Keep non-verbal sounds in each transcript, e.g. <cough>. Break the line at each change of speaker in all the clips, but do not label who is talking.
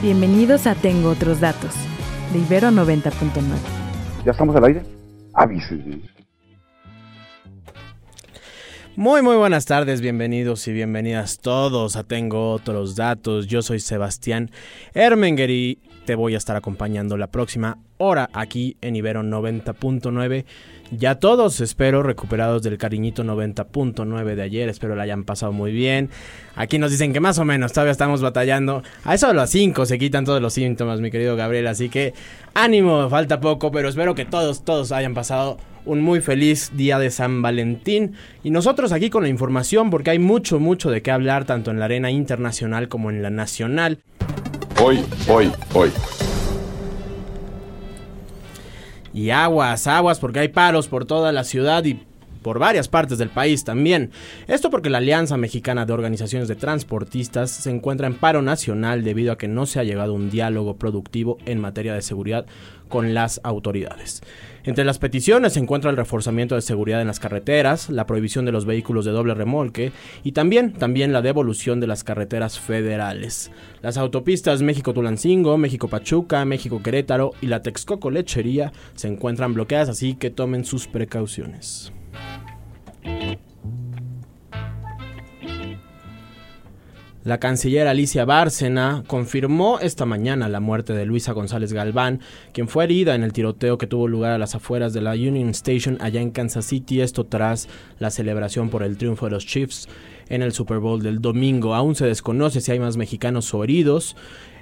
Bienvenidos a Tengo Otros Datos, de Ibero 90.9.
¿Ya estamos al aire? Avísenme.
Muy muy buenas tardes, bienvenidos y bienvenidas todos a Tengo Otros Datos. Yo soy Sebastián Ermenger y te voy a estar acompañando la próxima hora aquí en Ibero 90.9. Ya todos espero recuperados del cariñito 90.9 de ayer, espero la hayan pasado muy bien. Aquí nos dicen que más o menos todavía estamos batallando. A eso de las 5 se quitan todos los síntomas, mi querido Gabriel, así que ánimo, falta poco, pero espero que todos, todos hayan pasado un muy feliz día de San Valentín. Y nosotros aquí con la información, porque hay mucho, mucho de qué hablar, tanto en la arena internacional como en la nacional.
Hoy, hoy, hoy.
Y aguas, aguas, porque hay paros por toda la ciudad y por varias partes del país también. Esto porque la Alianza Mexicana de Organizaciones de Transportistas se encuentra en paro nacional debido a que no se ha llegado a un diálogo productivo en materia de seguridad con las autoridades. Entre las peticiones se encuentra el reforzamiento de seguridad en las carreteras, la prohibición de los vehículos de doble remolque y también, también la devolución de las carreteras federales. Las autopistas México-Tulancingo, México-Pachuca, México-Querétaro y la Texcoco-Lechería se encuentran bloqueadas, así que tomen sus precauciones. La canciller Alicia Bárcena confirmó esta mañana la muerte de Luisa González Galván, quien fue herida en el tiroteo que tuvo lugar a las afueras de la Union Station allá en Kansas City, esto tras la celebración por el triunfo de los Chiefs en el Super Bowl del domingo. Aún se desconoce si hay más mexicanos o heridos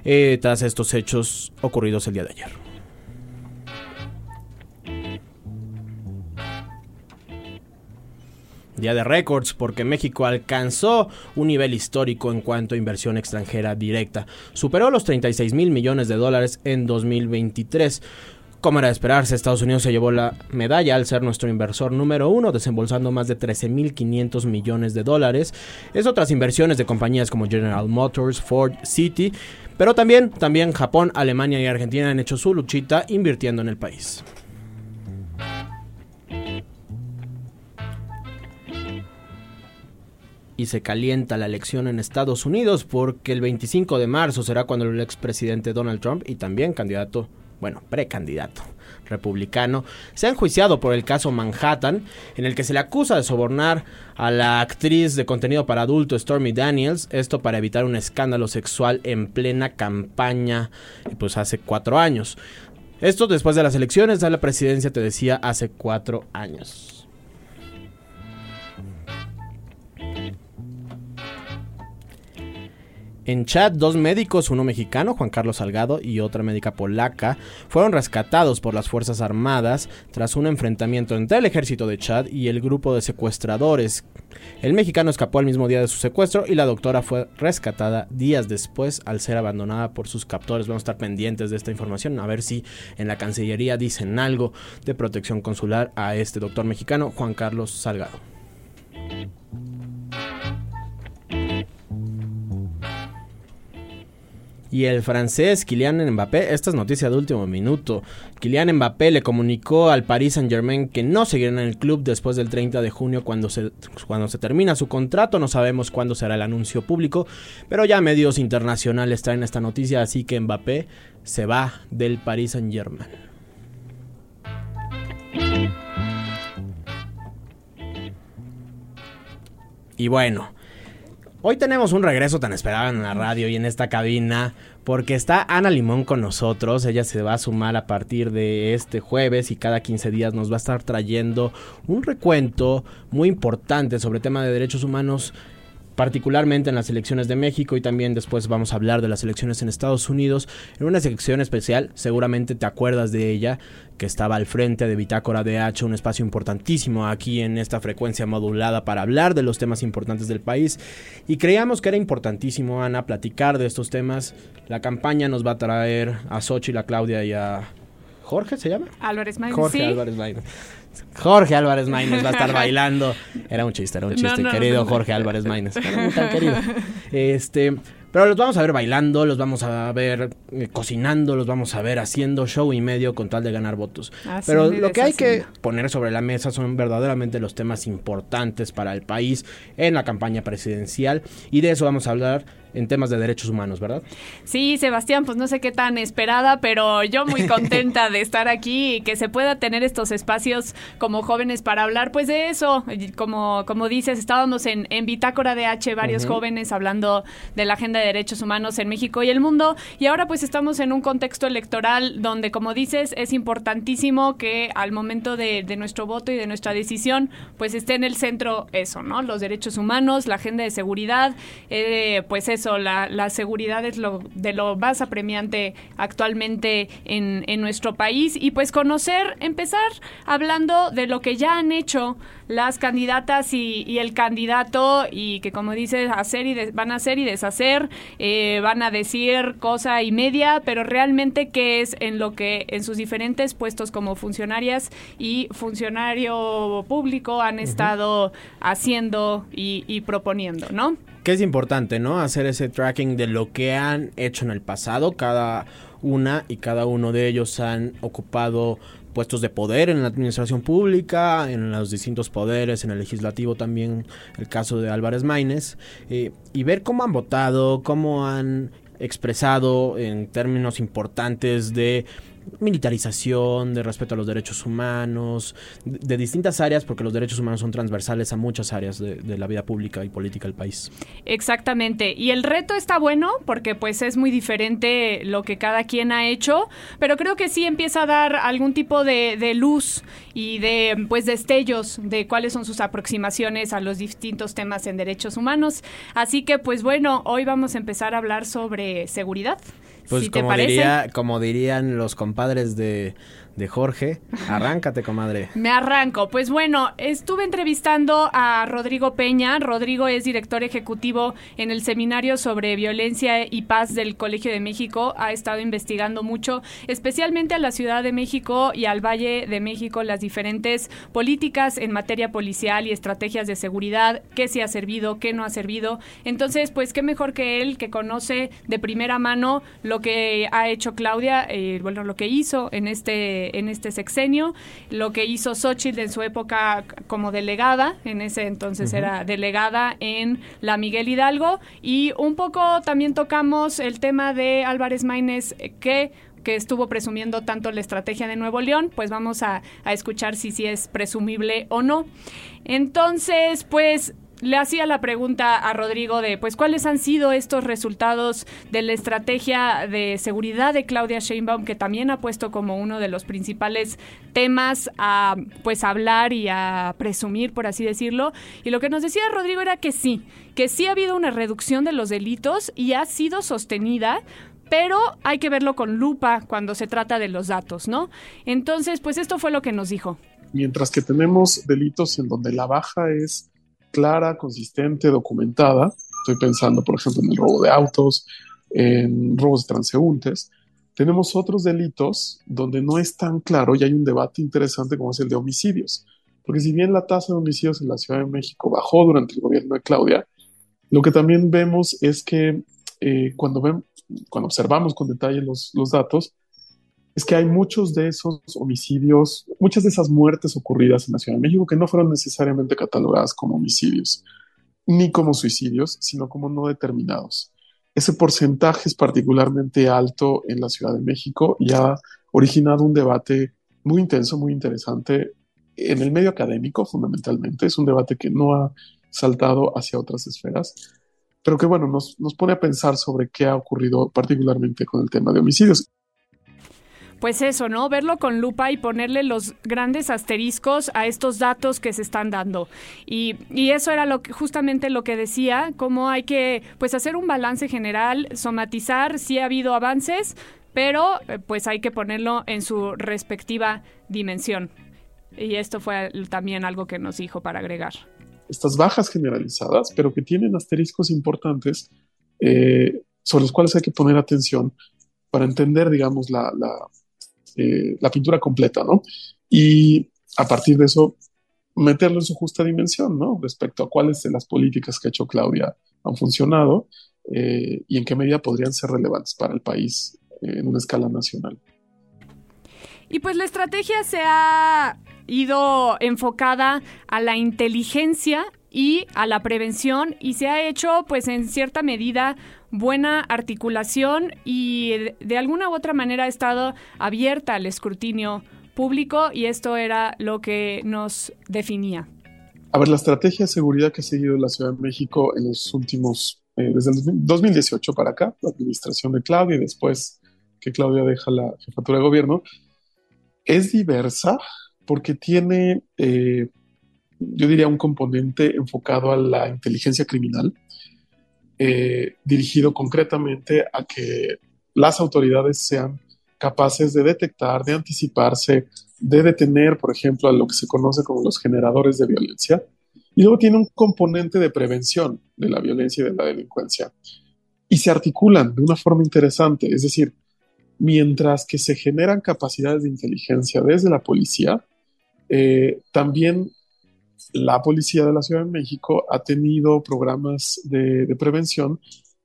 eh, tras estos hechos ocurridos el día de ayer. Día de récords porque México alcanzó un nivel histórico en cuanto a inversión extranjera directa. Superó los 36 mil millones de dólares en 2023. Como era de esperarse, Estados Unidos se llevó la medalla al ser nuestro inversor número uno, desembolsando más de 13.500 millones de dólares. Es otras inversiones de compañías como General Motors, Ford, City, pero también, también Japón, Alemania y Argentina han hecho su luchita invirtiendo en el país. Y se calienta la elección en Estados Unidos porque el 25 de marzo será cuando el expresidente Donald Trump y también candidato, bueno, precandidato republicano, se ha enjuiciado por el caso Manhattan, en el que se le acusa de sobornar a la actriz de contenido para adultos Stormy Daniels, esto para evitar un escándalo sexual en plena campaña, pues hace cuatro años. Esto después de las elecciones a la presidencia, te decía, hace cuatro años. En Chad, dos médicos, uno mexicano, Juan Carlos Salgado, y otra médica polaca, fueron rescatados por las Fuerzas Armadas tras un enfrentamiento entre el ejército de Chad y el grupo de secuestradores. El mexicano escapó al mismo día de su secuestro y la doctora fue rescatada días después al ser abandonada por sus captores. Vamos a estar pendientes de esta información, a ver si en la Cancillería dicen algo de protección consular a este doctor mexicano, Juan Carlos Salgado. Y el francés Kylian Mbappé, esta es noticia de último minuto. Kylian Mbappé le comunicó al Paris Saint-Germain que no seguirá en el club después del 30 de junio cuando se, cuando se termina su contrato. No sabemos cuándo será el anuncio público, pero ya medios internacionales traen esta noticia, así que Mbappé se va del Paris Saint-Germain. Y bueno, Hoy tenemos un regreso tan esperado en la radio y en esta cabina porque está Ana Limón con nosotros. Ella se va a sumar a partir de este jueves y cada 15 días nos va a estar trayendo un recuento muy importante sobre tema de derechos humanos particularmente en las elecciones de México y también después vamos a hablar de las elecciones en Estados Unidos, en una sección especial, seguramente te acuerdas de ella, que estaba al frente de Bitácora DH, un espacio importantísimo aquí en esta frecuencia modulada para hablar de los temas importantes del país. Y creíamos que era importantísimo, Ana, platicar de estos temas. La campaña nos va a traer a Xochitl, a Claudia y a Jorge, ¿se llama?
Álvarez Maínez.
Jorge
sí.
Álvarez Maínez. Jorge Álvarez Maínez va a estar <laughs> bailando. Era un chiste, era un chiste,
no,
querido
no.
Jorge Álvarez Maínez. Tan querido. <laughs> Este, pero los vamos a ver bailando, los vamos a ver eh, cocinando, los vamos a ver haciendo show y medio con tal de ganar votos.
Haciendo
Pero lo que hay que poner sobre la mesa son verdaderamente los temas importantes para el país en la campaña presidencial y de eso vamos a hablar en temas de derechos humanos, ¿verdad?
Sí, Sebastián, pues no sé qué tan esperada, pero yo muy contenta de estar aquí y que se pueda tener estos espacios como jóvenes para hablar pues de eso. Como, como dices, estábamos en, en Bitácora de H, varios jóvenes hablando de la agenda de derechos humanos en México y el mundo, y ahora pues estamos en un contexto electoral donde, como dices, es importantísimo que al momento de, de nuestro voto y de nuestra decisión, pues esté en el centro eso, ¿no? Los derechos humanos, la agenda de seguridad, eh, pues eso, la, la seguridad es lo de lo más apremiante actualmente en, en nuestro país. Y pues conocer, empezar hablando de lo que ya han hecho las candidatas y, y el candidato y que como dices hacer y des- van a hacer y deshacer eh, van a decir cosa y media pero realmente qué es en lo que en sus diferentes puestos como funcionarias y funcionario público han estado haciendo y, y proponiendo no
que es importante, ¿no? Hacer ese tracking de lo que han hecho en el pasado. Cada una y cada uno de ellos han ocupado puestos de poder en la administración pública, en los distintos poderes, en el legislativo también, el caso de Álvarez Maínez, eh, y ver cómo han votado, cómo han expresado en términos importantes de militarización, de respeto a los derechos humanos, de, distintas áreas, porque los derechos humanos son transversales a muchas áreas de, de la vida pública y política del país.
Exactamente. Y el reto está bueno porque pues es muy diferente lo que cada quien ha hecho, pero creo que sí empieza a dar algún tipo de, de luz y de pues destellos de cuáles son sus aproximaciones a los distintos temas en derechos humanos. Así que pues bueno, hoy vamos a empezar a hablar sobre seguridad.
Pues como, diría, como dirían los compadres de, de Jorge, arráncate, comadre.
Me arranco. Pues bueno, estuve entrevistando a Rodrigo Peña. Rodrigo es director ejecutivo en el Seminario sobre Violencia y Paz del Colegio de México. Ha estado investigando mucho, especialmente a la Ciudad de México y al Valle de México, las diferentes políticas en materia policial y estrategias de seguridad, qué se ha servido, qué no ha servido. Entonces, pues qué mejor que él, que conoce de primera mano lo que ha hecho Claudia, eh, bueno, lo que hizo en este, en este sexenio, lo que hizo Xochitl en su época como delegada, en ese entonces era delegada en la Miguel Hidalgo, y un poco también tocamos el tema de Álvarez Maínez, eh, que que estuvo presumiendo tanto la estrategia de Nuevo León, pues vamos a, a escuchar si sí es presumible o no. Entonces, pues le hacía la pregunta a Rodrigo de, pues, ¿cuáles han sido estos resultados de la estrategia de seguridad de Claudia Sheinbaum, que también ha puesto como uno de los principales temas a, pues, hablar y a presumir, por así decirlo? Y lo que nos decía Rodrigo era que sí, que sí ha habido una reducción de los delitos y ha sido sostenida pero hay que verlo con lupa cuando se trata de los datos, ¿no? Entonces, pues esto fue lo que nos dijo.
Mientras que tenemos delitos en donde la baja es clara, consistente, documentada, estoy pensando, por ejemplo, en el robo de autos, en robos de transeúntes, tenemos otros delitos donde no es tan claro y hay un debate interesante como es el de homicidios. Porque si bien la tasa de homicidios en la Ciudad de México bajó durante el gobierno de Claudia, lo que también vemos es que eh, cuando, ven, cuando observamos con detalle los, los datos, es que hay muchos de esos homicidios, muchas de esas muertes ocurridas en la Ciudad de México que no fueron necesariamente catalogadas como homicidios, ni como suicidios, sino como no determinados. Ese porcentaje es particularmente alto en la Ciudad de México y ha originado un debate muy intenso, muy interesante en el medio académico, fundamentalmente. Es un debate que no ha saltado hacia otras esferas, pero que, bueno, nos, nos pone a pensar sobre qué ha ocurrido particularmente con el tema de homicidios.
Pues eso, ¿no? Verlo con lupa y ponerle los grandes asteriscos a estos datos que se están dando. Y, y eso era lo que, justamente lo que decía, cómo hay que pues hacer un balance general, somatizar si ha habido avances, pero eh, pues hay que ponerlo en su respectiva dimensión. Y esto fue también algo que nos dijo para agregar.
Estas bajas generalizadas, pero que tienen asteriscos importantes eh, sobre los cuales hay que poner atención para entender, digamos, la, eh, la pintura completa, ¿no? Y a partir de eso, meterlo en su justa dimensión, ¿no? Respecto a cuáles de las políticas que ha hecho Claudia han funcionado eh, y en qué medida podrían ser relevantes para el país en una escala nacional.
Y pues la estrategia se ha ido enfocada a la inteligencia y a la prevención y se ha hecho pues en cierta medida buena articulación y de alguna u otra manera ha estado abierta al escrutinio público y esto era lo que nos definía.
A ver, la estrategia de seguridad que ha seguido la Ciudad de México en los últimos, eh, desde el 2018 para acá, la administración de Claudia y después que Claudia deja la jefatura de gobierno, es diversa porque tiene eh, yo diría, un componente enfocado a la inteligencia criminal, eh, dirigido concretamente a que las autoridades sean capaces de detectar, de anticiparse, de detener, por ejemplo, a lo que se conoce como los generadores de violencia. Y luego tiene un componente de prevención de la violencia y de la delincuencia. Y se articulan de una forma interesante, es decir, mientras que se generan capacidades de inteligencia desde la policía, eh, también la policía de la Ciudad de México ha tenido programas de, prevención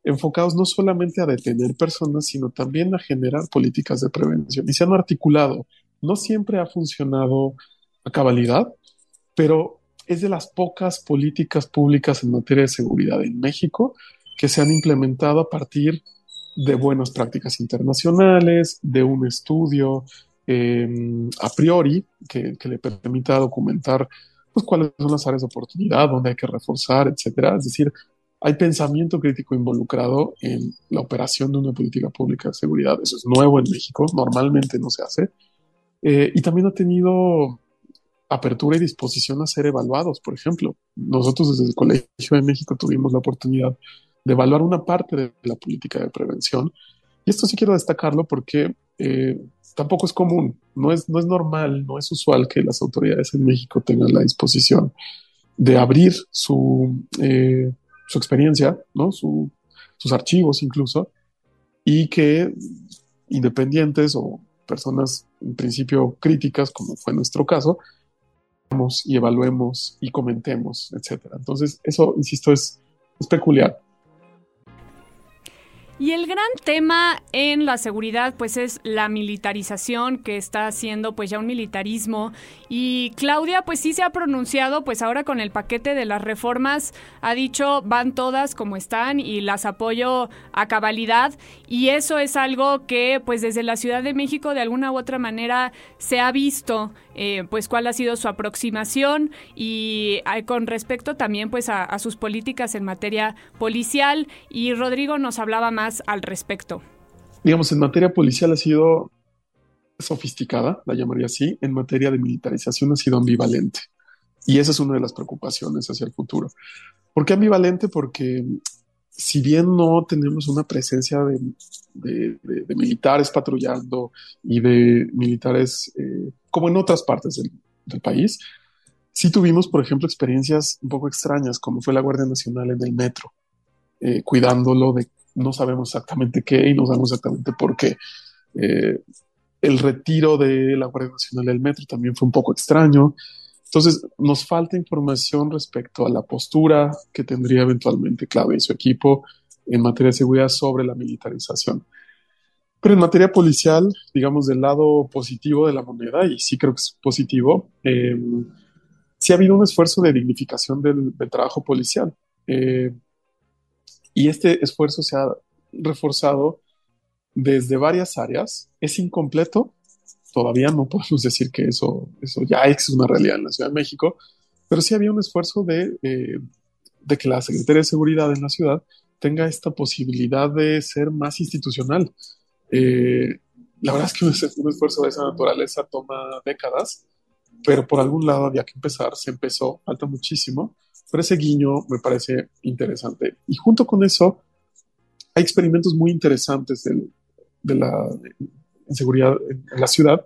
enfocados no solamente a detener personas, sino también a generar políticas de prevención. Y se han articulado. No siempre ha funcionado a cabalidad, pero es de las pocas políticas públicas en materia de seguridad en México que se han implementado a partir de buenas prácticas internacionales, de un estudio em, a priori que, que le permita documentar pues, cuáles son las áreas de oportunidad, dónde hay que reforzar, etcétera. Es decir, hay pensamiento crítico involucrado en la operación de una política pública de seguridad. Eso es nuevo en México, normalmente no se hace. Eh, y también ha tenido apertura y disposición a ser evaluados. Por ejemplo, nosotros desde el Colegio de México tuvimos la oportunidad de evaluar una parte de la política de prevención. Y esto sí quiero destacarlo porque eh, tampoco es común, no es, no es normal, no es usual que las autoridades en México tengan la disposición de abrir su, eh, su experiencia, ¿no? sus archivos incluso, y que independientes o personas en principio críticas, como fue nuestro caso, y evaluemos y comentemos, etcétera. Entonces, eso, insisto, es, es peculiar.
Y el gran tema en la seguridad pues es la militarización que está haciendo pues ya un militarismo. Y Claudia pues sí se ha pronunciado pues ahora con el paquete de las reformas. Ha dicho van todas como están y las apoyo a cabalidad y eso es algo que pues desde la Ciudad de México de alguna u otra manera se ha visto eh, pues cuál ha sido su aproximación. Y eh, con respecto también pues a sus políticas en materia policial. Y Rodrigo nos hablaba más al respecto?
Digamos, en materia policial ha sido sofisticada, la llamaría así, en materia de militarización ha sido ambivalente. Y esa es una de las preocupaciones hacia el futuro. ¿Por qué ambivalente? Porque si bien no tenemos una presencia de, militares patrullando y de militares eh, como en otras partes del, del, país, sí tuvimos, por ejemplo, experiencias un poco extrañas, como fue la Guardia Nacional en el metro, eh, cuidándolo de no sabemos exactamente qué y no sabemos exactamente por qué. Eh, el retiro de la Guardia Nacional del Metro también fue un poco extraño. Entonces, nos falta información respecto a la postura que tendría eventualmente Clave y su equipo en materia de seguridad sobre la militarización. Pero en materia policial, digamos, del lado positivo de la moneda, y sí creo que es positivo, eh, sí ha habido un esfuerzo de dignificación del, trabajo policial. Eh, y este esfuerzo se ha reforzado desde varias áreas. Es incompleto, todavía no podemos decir que eso, eso ya es una realidad en la Ciudad de México, pero sí había un esfuerzo de, eh, de que la Secretaría de Seguridad en la ciudad tenga esta posibilidad de ser más institucional. Eh, la verdad es que <laughs> un esfuerzo de esa naturaleza toma décadas, pero por algún lado había que empezar, se empezó, falta muchísimo, pero ese guiño me parece interesante. Y junto con eso, hay experimentos muy interesantes de la seguridad en la ciudad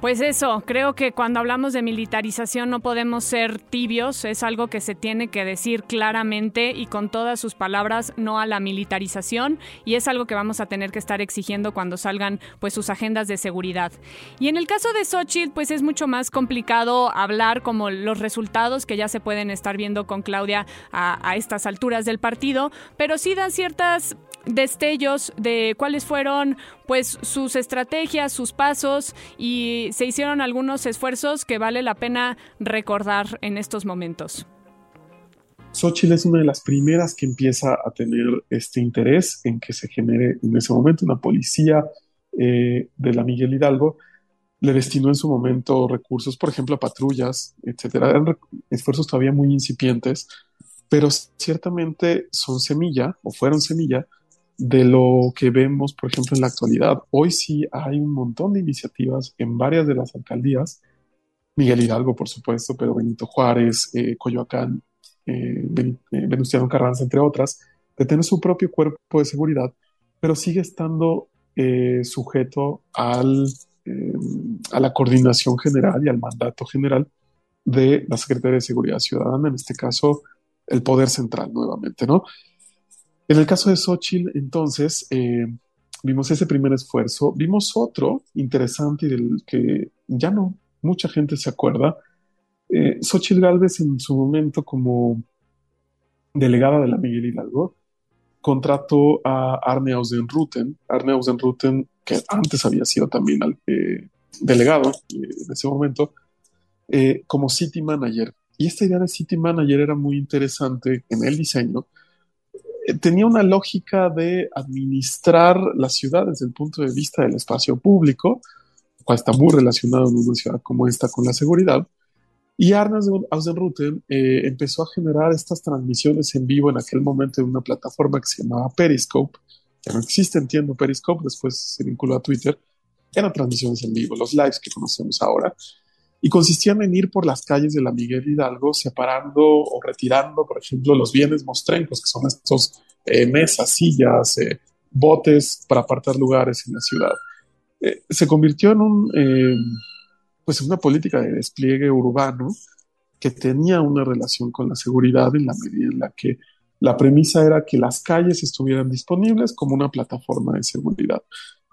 pues eso, creo que cuando hablamos de militarización no podemos ser tibios, es algo que se tiene que decir claramente y con todas sus palabras no a la militarización y es algo que vamos a tener que estar exigiendo cuando salgan pues sus agendas de seguridad. Y en el caso de Xochitl pues es mucho más complicado hablar como los resultados que ya se pueden estar viendo con Claudia a, a estas alturas del partido, pero sí dan ciertas destellos de cuáles fueron pues sus estrategias, sus pasos y se hicieron algunos esfuerzos que vale la pena recordar en estos momentos.
Xochitl es una de las primeras que empieza a tener este interés en que se genere en ese momento una policía eh, de la Miguel Hidalgo. Le destinó en su momento recursos, por ejemplo, a patrullas, etcétera. Eran esfuerzos todavía muy incipientes, pero ciertamente son semilla o fueron semilla de lo que vemos, por ejemplo, en la actualidad. Hoy sí hay un montón de iniciativas en varias de las alcaldías, Miguel Hidalgo, por supuesto, pero Benito Juárez, eh, Coyoacán, eh, eh, Venustiano Carranza, entre otras, de tener su propio cuerpo de seguridad, pero sigue estando sujeto al, a la coordinación general y al mandato general de la Secretaría de Seguridad Ciudadana, en este caso, el Poder Central nuevamente, ¿no? En el caso de Xochitl, entonces, eh, vimos ese primer esfuerzo, vimos otro interesante y del que ya no mucha gente se acuerda. Eh, Xochitl Galvez en su momento como delegada de la Miguel Hidalgo, contrató a Arne Ausenruten, Arne Ausenruten, que antes había sido también eh, delegado en ese momento, como City Manager. Y esta idea de City Manager era muy interesante en el diseño, tenía una lógica de administrar la ciudad desde el punto de vista del espacio público, cual está muy relacionado en una ciudad como esta con la seguridad. Y Arne Ausenruten eh, empezó a generar estas transmisiones en vivo en aquel momento en una plataforma que se llamaba Periscope. Ya no existe, entiendo, Periscope, después se vinculó a Twitter. Eran transmisiones en vivo, los lives que conocemos ahora y consistían en ir por las calles de la Miguel Hidalgo separando o retirando, por ejemplo, los bienes mostrencos, que son estos eh, mesas, sillas, eh, botes para apartar lugares en la ciudad. Eh, se convirtió en un, pues una política de despliegue urbano que tenía una relación con la seguridad en la medida en la que la premisa era que las calles estuvieran disponibles como una plataforma de seguridad.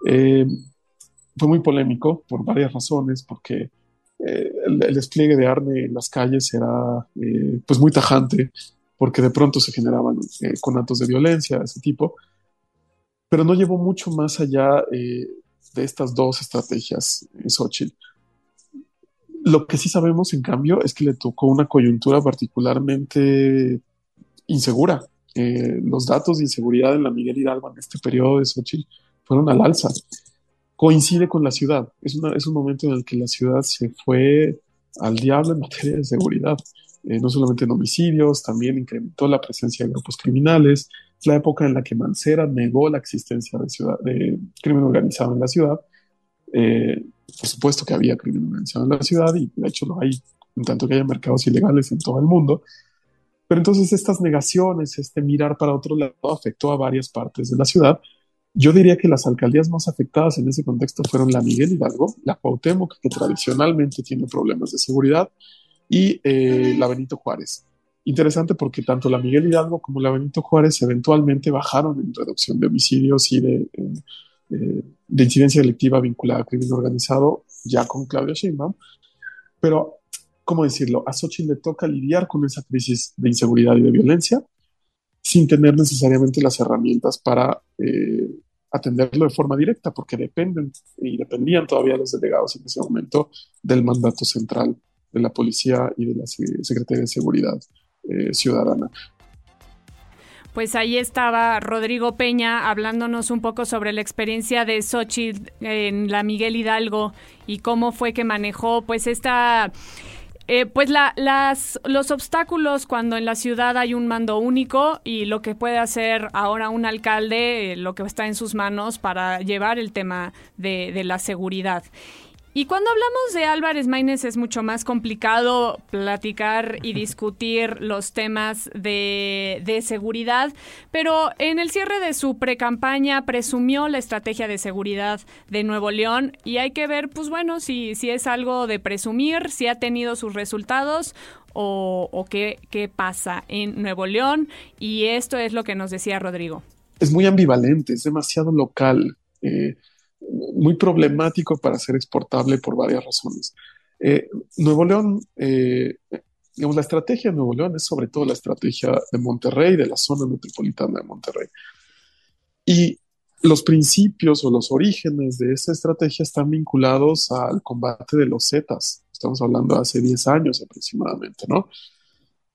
fue muy polémico por varias razones, porque eh, el, despliegue de Arne en las calles era eh, pues muy tajante porque de pronto se generaban eh, con actos de violencia de ese tipo, pero no llevó mucho más allá de estas dos estrategias en Xochitl. Lo que sí sabemos, en cambio, es que le tocó una coyuntura particularmente insegura. los datos de inseguridad en la Miguel Hidalgo en este periodo de Xochitl fueron al alza coincide con la ciudad. Es, un momento en el que la ciudad se fue al diablo en materia de seguridad. Eh, no solamente en homicidios, también incrementó la presencia de grupos criminales. Es la época en la que Mancera negó la existencia de crimen organizado en la ciudad. Eh, por supuesto que había crimen organizado en la ciudad y de hecho lo hay, en tanto que haya mercados ilegales en todo el mundo. Pero entonces estas negaciones, este mirar para otro lado, afectó a varias partes de la ciudad yo diría que las alcaldías más afectadas en ese contexto fueron la Miguel Hidalgo, la Cuauhtémoc, que tradicionalmente tiene problemas de seguridad, y eh, la Benito Juárez. Interesante porque tanto la Miguel Hidalgo como la Benito Juárez eventualmente bajaron en reducción de homicidios y de, de incidencia delictiva vinculada a crimen organizado, ya con Claudia Sheinbaum. Pero, ¿cómo decirlo? A Xochitl le toca lidiar con esa crisis de inseguridad y de violencia sin tener necesariamente las herramientas para eh, atenderlo de forma directa, porque dependen y dependían todavía los delegados en ese momento del mandato central de la policía y de la Secretaría de Seguridad eh, Ciudadana.
Pues ahí estaba Rodrigo Peña hablándonos un poco sobre la experiencia de Xochitl en la Miguel Hidalgo y cómo fue que manejó pues esta eh, pues la, las, los obstáculos cuando en la ciudad hay un mando único y lo que puede hacer ahora un alcalde, eh, lo que está en sus manos para llevar el tema de, de la seguridad. Y cuando hablamos de Álvarez Maínez es mucho más complicado platicar y discutir los temas de, de seguridad, pero en el cierre de su precampaña presumió la estrategia de seguridad de Nuevo León y hay que ver, pues bueno, si, si es algo de presumir, si ha tenido sus resultados o, o qué, qué pasa en Nuevo León. Y esto es lo que nos decía Rodrigo.
Es muy ambivalente, es demasiado local. Eh, muy problemático para ser exportable por varias razones. Eh, Nuevo León, eh, digamos, la estrategia de Nuevo León es sobre todo la estrategia de Monterrey, de la zona metropolitana de Monterrey. Y los principios o los orígenes de esa estrategia están vinculados al combate de los Zetas. Estamos hablando de hace 10 años aproximadamente, ¿no?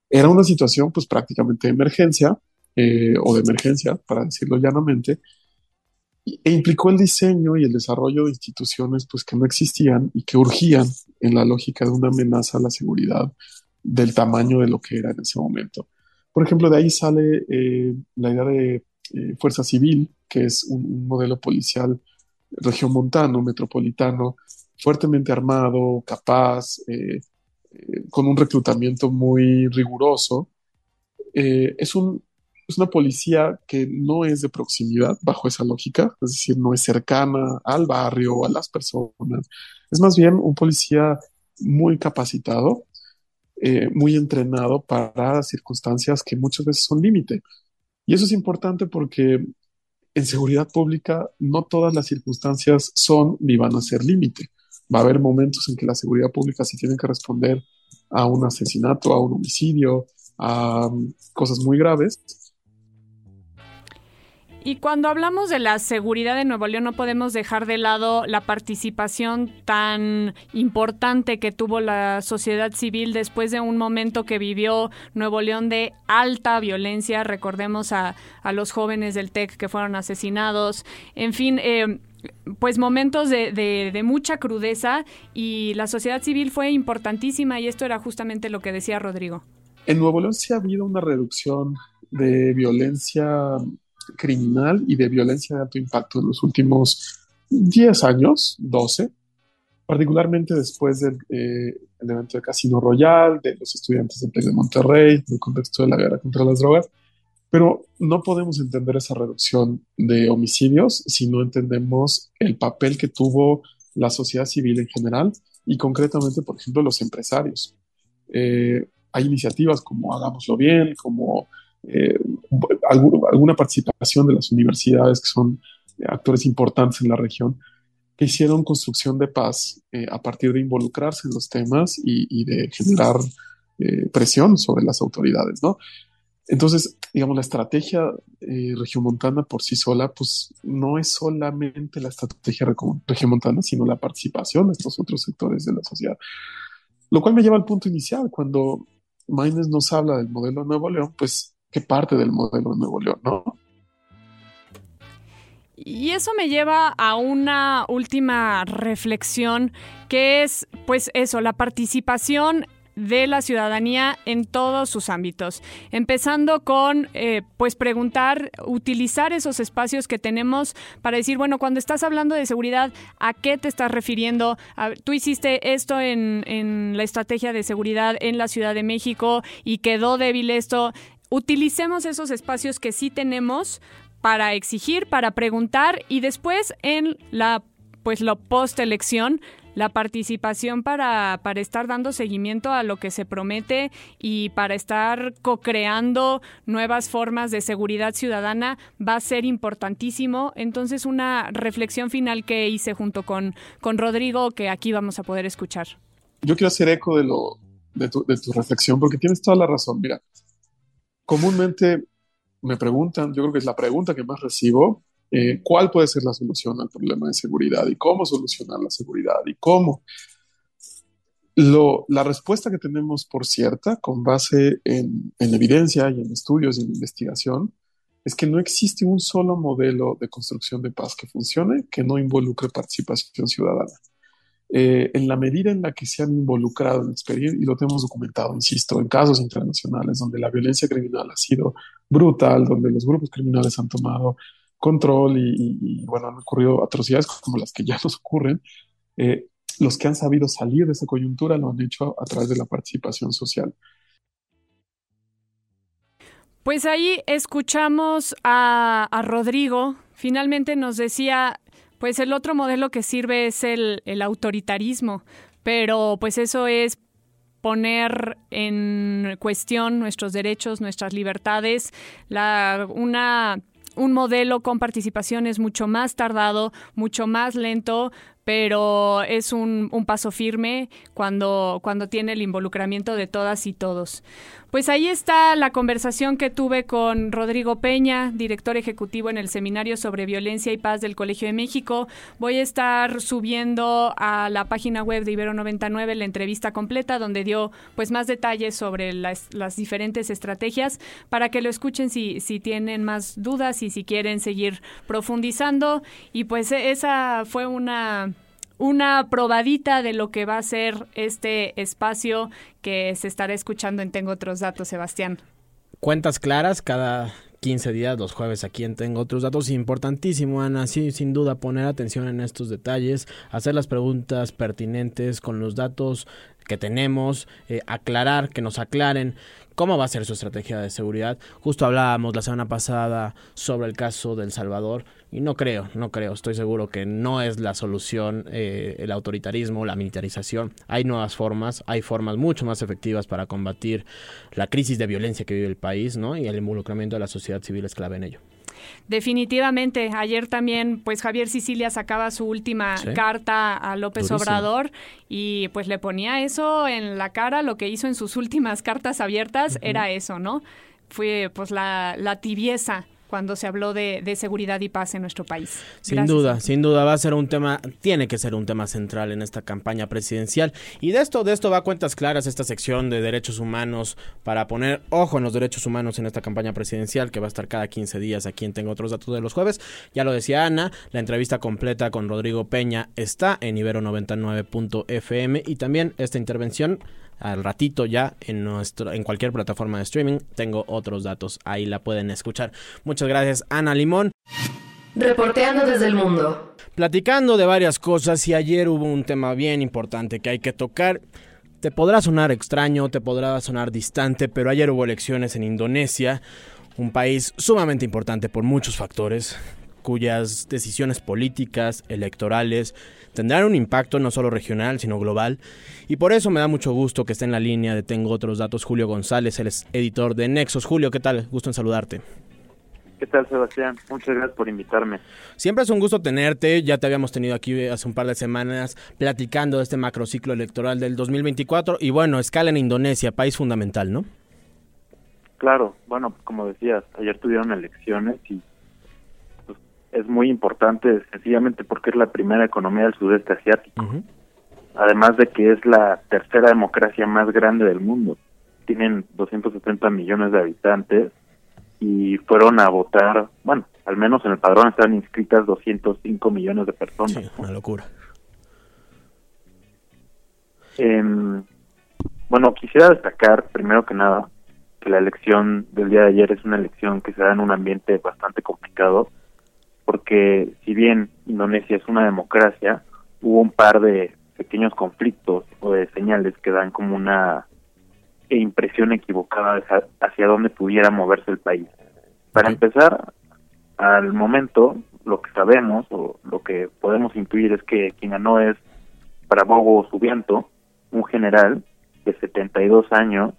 Era una situación pues prácticamente de emergencia, eh, o de emergencia, para decirlo llanamente, e implicó el diseño y el desarrollo de instituciones pues, que no existían y que urgían en la lógica de una amenaza a la seguridad del tamaño de lo que era en ese momento. Por ejemplo, de ahí sale eh, la idea de eh, Fuerza Civil, que es un, modelo policial regiomontano, metropolitano, fuertemente armado, capaz, eh, con un reclutamiento muy riguroso. Es un es una policía que no es de proximidad bajo esa lógica, es decir, no es cercana al barrio, a las personas. Es más bien un policía muy capacitado, eh, muy entrenado para circunstancias que muchas veces son límite. Y eso es importante porque en seguridad pública no todas las circunstancias son ni van a ser límite. Va a haber momentos en que la seguridad pública sí tiene que responder a un asesinato, a un homicidio, a um, cosas muy graves,
y cuando hablamos de la seguridad de Nuevo León no podemos dejar de lado la participación tan importante que tuvo la sociedad civil después de un momento que vivió Nuevo León de alta violencia. Recordemos a, a los jóvenes del TEC que fueron asesinados. En fin, eh, pues momentos de, de, de, mucha crudeza y la sociedad civil fue importantísima y esto era justamente lo que decía Rodrigo.
En Nuevo León sí ha habido una reducción de violencia criminal y de violencia de alto impacto en los últimos 10 años, 12, particularmente después del eh, evento de Casino Royal, de los estudiantes del de Monterrey, en el contexto de la guerra contra las drogas. Pero no podemos entender esa reducción de homicidios si no entendemos el papel que tuvo la sociedad civil en general y concretamente, por ejemplo, los empresarios. Eh, hay iniciativas como Hagámoslo Bien, como eh, alguna participación de las universidades que son actores importantes en la región, que hicieron construcción de paz eh, a partir de involucrarse en los temas y, y de generar eh, presión sobre las autoridades, ¿no? Entonces, digamos, la estrategia eh, regiomontana por sí sola, pues no es solamente la estrategia regiomontana, sino la participación de estos otros sectores de la sociedad. Lo cual me lleva al punto inicial, cuando Maynes nos habla del modelo Nuevo León, pues que parte del modelo de Nuevo León, ¿no?
Y eso me lleva a una última reflexión, que es, pues eso, la participación de la ciudadanía en todos sus ámbitos, empezando con eh, pues preguntar, utilizar esos espacios que tenemos para decir, bueno, cuando estás hablando de seguridad, ¿a qué te estás refiriendo? Tú hiciste esto en, en la estrategia de seguridad en la Ciudad de México y quedó débil esto utilicemos esos espacios que sí tenemos para exigir, para preguntar y después en la pues la post elección la participación para, para estar dando seguimiento a lo que se promete y para estar co-creando nuevas formas de seguridad ciudadana va a ser importantísimo. Entonces, una reflexión final que hice junto con, con Rodrigo que aquí vamos a poder escuchar.
Yo quiero hacer eco de, lo, de, tu, de tu reflexión porque tienes toda la razón. Mira, comúnmente me preguntan, yo creo que es la pregunta que más recibo, eh, ¿cuál puede ser la solución al problema de seguridad y cómo solucionar la seguridad y cómo? La respuesta que tenemos por cierta, con base en evidencia y en estudios y en investigación, es que no existe un solo modelo de construcción de paz que funcione que no involucre participación ciudadana. Eh, en la medida en la que se han involucrado en experiencia, y lo tenemos documentado, insisto, en casos internacionales donde la violencia criminal ha sido brutal, donde los grupos criminales han tomado control y, bueno, han ocurrido atrocidades como las que ya nos ocurren, eh, los que han sabido salir de esa coyuntura lo han hecho a través de la participación social.
Pues ahí escuchamos a Rodrigo. Finalmente nos decía pues el otro modelo que sirve es el, autoritarismo, pero pues eso es poner en cuestión nuestros derechos, nuestras libertades, la, una, un modelo con participación es mucho más tardado, mucho más lento, pero es un, un, paso firme cuando, cuando tiene el involucramiento de todas y todos. Pues ahí está la conversación que tuve con Rodrigo Peña, director ejecutivo en el Seminario sobre Violencia y Paz del Colegio de México. Voy a estar subiendo a la página web de Ibero 99 la entrevista completa donde dio pues más detalles sobre las, las diferentes estrategias para que lo escuchen si, si tienen más dudas y si quieren seguir profundizando. Y pues esa fue una una probadita de lo que va a ser este espacio que se estará escuchando en Tengo otros datos, Sebastián.
Cuentas claras cada 15 días, los jueves aquí en Tengo otros datos. Importantísimo, Ana, sí, sin duda poner atención en estos detalles, hacer las preguntas pertinentes con los datos que tenemos, eh, aclarar, que nos aclaren cómo va a ser su estrategia de seguridad. Justo hablábamos la semana pasada sobre el caso del Salvador y no creo, no creo, estoy seguro que no es la solución eh, el autoritarismo, la militarización. Hay nuevas formas, hay formas mucho más efectivas para combatir la crisis de violencia que vive el país, ¿no? Y el involucramiento de la sociedad civil es clave en ello.
Definitivamente, ayer también pues Javier Sicilia sacaba su última carta a López Obrador y pues le ponía eso en la cara, lo que hizo en sus últimas cartas abiertas era eso, ¿no? Fue pues la, la tibieza cuando se habló de, seguridad y paz en nuestro país.
Sin duda, sin duda va a ser un tema, tiene que ser un tema central en esta campaña presidencial. Y de esto, de esto va a cuentas claras esta sección de derechos humanos para poner ojo en los derechos humanos en esta campaña presidencial que va a estar cada 15 días aquí en Tengo Otros Datos de los jueves. Ya lo decía Ana, la entrevista completa con Rodrigo Peña está en Ibero99.fm y también esta intervención al ratito ya en nuestro en cualquier plataforma de streaming. Tengo otros datos ahí la pueden escuchar. Muchas gracias Ana Limón.
Reporteando desde el mundo.
Platicando de varias cosas y ayer hubo un tema bien importante que hay que tocar. Te podrá sonar extraño te podrá sonar distante pero ayer hubo elecciones en Indonesia un país sumamente importante por muchos factores cuyas decisiones políticas, electorales, tendrán un impacto no solo regional, sino global. Y por eso me da mucho gusto que esté en la línea de Tengo otros datos Julio González, es editor de Nexos. Julio, ¿qué tal? Gusto en saludarte.
¿Qué tal, Sebastián? Muchas gracias por invitarme.
Siempre es un gusto tenerte. Ya te habíamos tenido aquí hace un par de semanas platicando de este macrociclo electoral del 2024. Y bueno, escala en Indonesia, país fundamental, ¿no?
Claro, bueno, como decías, ayer tuvieron elecciones y es muy importante sencillamente porque es la primera economía del sudeste asiático. Además de que es la tercera democracia más grande del mundo. Tienen 270 millones de habitantes y fueron a votar, bueno, al menos en el padrón están inscritas 205 millones de personas.
Sí, una locura.
bueno, quisiera destacar primero que nada que la elección del día de ayer es una elección que se da en un ambiente bastante complicado porque si bien Indonesia es una democracia, hubo un par de pequeños conflictos o de señales que dan como una impresión equivocada hacia, dónde pudiera moverse el país. Para empezar, al momento, lo que sabemos o lo que podemos intuir es que quien ganó es Prabowo Subianto, un general de 72 años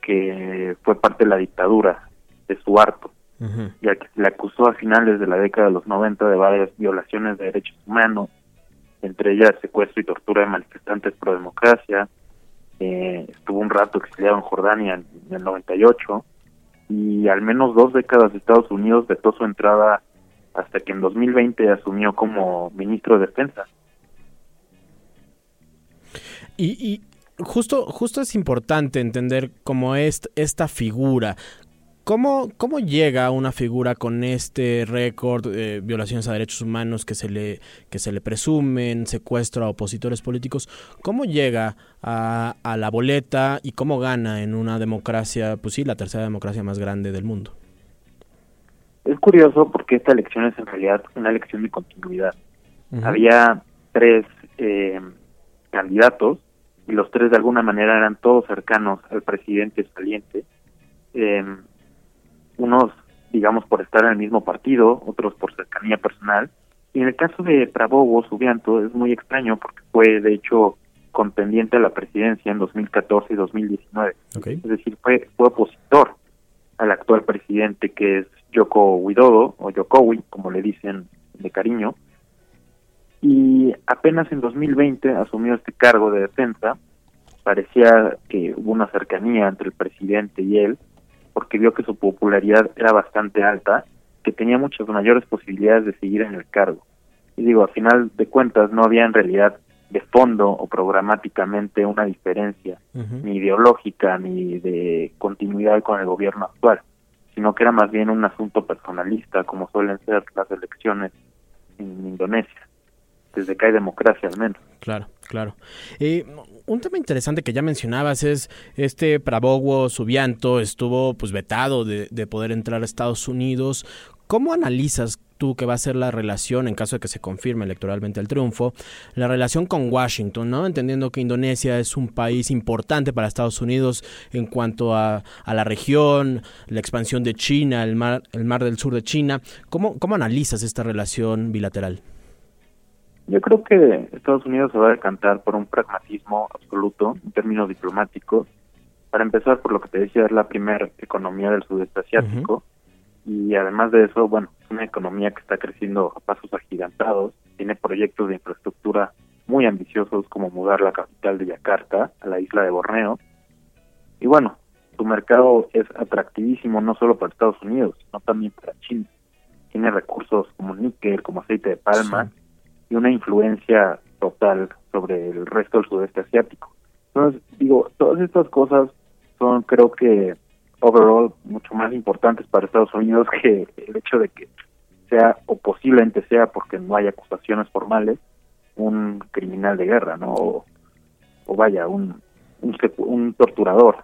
que fue parte de la dictadura de Suharto ya que se le acusó a finales de la década de los 90 de varias violaciones de derechos humanos, entre ellas secuestro y tortura de manifestantes pro democracia. Eh, estuvo un rato exiliado en Jordania en, el 98 y al menos dos décadas de Estados Unidos vetó su entrada hasta que en 2020 asumió como ministro de Defensa.
Y, y justo, justo es importante entender cómo es esta figura, ¿Cómo, ¿Cómo llega una figura con este récord, de violaciones a derechos humanos que se, le, que se le presumen, secuestro a opositores políticos? ¿Cómo llega a, a la boleta y cómo gana en una democracia, pues sí, la tercera democracia más grande del mundo?
Es curioso porque esta elección es en realidad una elección de continuidad. Había tres eh, candidatos y los tres de alguna manera eran todos cercanos al presidente saliente. Eh, unos, digamos, por estar en el mismo partido, otros por cercanía personal. Y en el caso de Prabowo Subianto es muy extraño porque fue, de hecho, contendiente a la presidencia en 2014 y 2019. Es decir, fue, fue opositor al actual presidente que es Yoko Widodo, o Yokowi, como le dicen de cariño. Y apenas en 2020 asumió este cargo de defensa. Parecía que hubo una cercanía entre el presidente y él, porque vio que su popularidad era bastante alta, que tenía muchas mayores posibilidades de seguir en el cargo. Y digo, a final de cuentas no había en realidad de fondo o programáticamente una diferencia, ni ideológica ni de continuidad con el gobierno actual, sino que era más bien un asunto personalista, como suelen ser las elecciones en Indonesia desde que hay democracia al menos.
Claro, claro. Eh, un tema interesante que ya mencionabas es este Prabowo Subianto estuvo pues vetado de, de poder entrar a Estados Unidos. ¿Cómo analizas tú que va a ser la relación, en caso de que se confirme electoralmente el triunfo, la relación con Washington, ¿no? Entendiendo que Indonesia es un país importante para Estados Unidos en cuanto a, a la región, la expansión de China, el mar, el mar del sur de China. ¿Cómo, ¿Cómo analizas esta relación bilateral?
Yo creo que Estados Unidos se va a decantar por un pragmatismo absoluto en términos diplomáticos. Para empezar, por lo que te decía, es la primera economía del sudeste asiático. Y además de eso, bueno, es una economía que está creciendo a pasos agigantados. Tiene proyectos de infraestructura muy ambiciosos como mudar la capital de Yakarta a la isla de Borneo. Y bueno, su mercado es atractivísimo no solo para Estados Unidos, sino también para China. Tiene recursos como níquel, como aceite de palma y una influencia total sobre el resto del sudeste asiático. Entonces, digo, todas estas cosas son, creo que, overall, mucho más importantes para Estados Unidos <laughs> que el hecho de que sea, o posiblemente sea, porque no hay acusaciones formales, un criminal de guerra, ¿no? O, vaya, un, un, un torturador.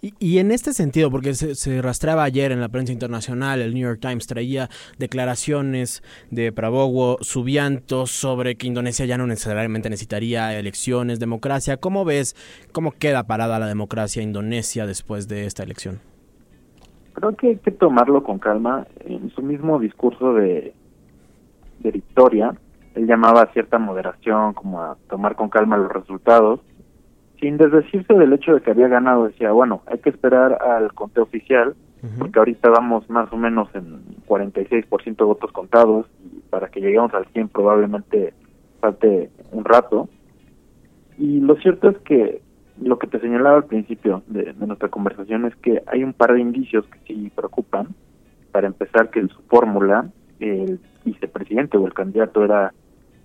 Y, en este sentido, porque se, rastreaba ayer en la prensa internacional, el New York Times traía declaraciones de Prabowo Subianto sobre que Indonesia ya no necesariamente necesitaría elecciones, democracia. ¿Cómo ves cómo queda parada la democracia indonesia después de esta elección?
Creo que hay que tomarlo con calma. En su mismo discurso de, de victoria, él llamaba a cierta moderación, como a tomar con calma los resultados sin desdecirse del hecho de que había ganado, decía, bueno, hay que esperar al conteo oficial, porque ahorita vamos más o menos en 46% de votos contados, y para que lleguemos al 100 probablemente falte un rato. Y lo cierto es que lo que te señalaba al principio de, nuestra conversación es que hay un par de indicios que sí preocupan. Para empezar, que en su fórmula, el vicepresidente o el candidato era